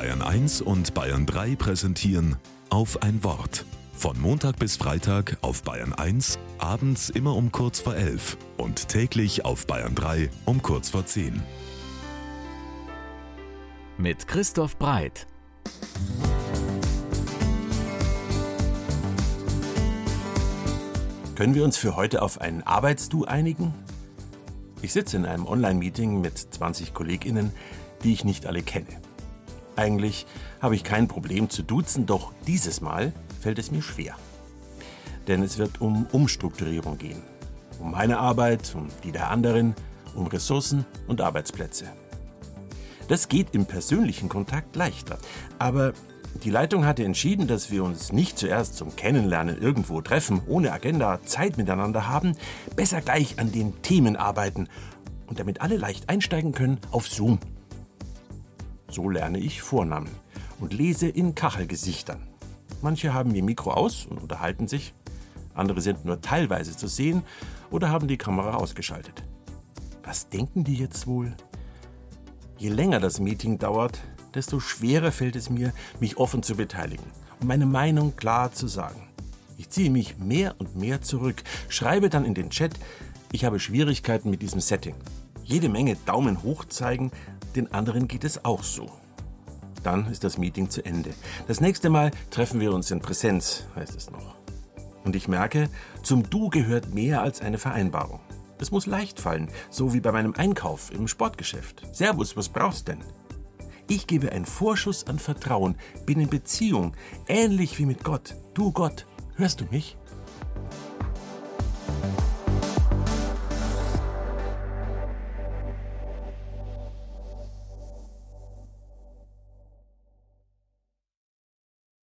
Bayern 1 und Bayern 3 präsentieren auf ein Wort. Von Montag bis Freitag auf Bayern 1, abends immer um kurz vor 11 und täglich auf Bayern 3 um kurz vor 10. Mit Christoph Breit. Können wir uns für heute auf ein Arbeitsdu einigen? Ich sitze in einem Online-Meeting mit 20 KollegInnen, die ich nicht alle kenne. Eigentlich habe ich kein Problem zu duzen, doch dieses Mal fällt es mir schwer. Denn es wird um Umstrukturierung gehen. Um meine Arbeit, um die der anderen, um Ressourcen und Arbeitsplätze. Das geht im persönlichen Kontakt leichter. Aber die Leitung hatte entschieden, dass wir uns nicht zuerst zum Kennenlernen irgendwo treffen, ohne Agenda Zeit miteinander haben, besser gleich an den Themen arbeiten und damit alle leicht einsteigen können auf Zoom. So lerne ich Vornamen und lese in Kachelgesichtern. Manche haben ihr Mikro aus und unterhalten sich, andere sind nur teilweise zu sehen oder haben die Kamera ausgeschaltet. Was denken die jetzt wohl? Je länger das Meeting dauert, desto schwerer fällt es mir, mich offen zu beteiligen und meine Meinung klar zu sagen. Ich ziehe mich mehr und mehr zurück, schreibe dann in den Chat, ich habe Schwierigkeiten mit diesem Setting. Jede Menge Daumen hoch zeigen, den anderen geht es auch so. Dann ist das Meeting zu Ende. Das nächste Mal treffen wir uns in Präsenz, heißt es noch. Und ich merke, zum Du gehört mehr als eine Vereinbarung. Es muss leicht fallen, so wie bei meinem Einkauf im Sportgeschäft. Servus, was brauchst denn? Ich gebe einen Vorschuss an Vertrauen, bin in Beziehung, ähnlich wie mit Gott. Du Gott, hörst du mich?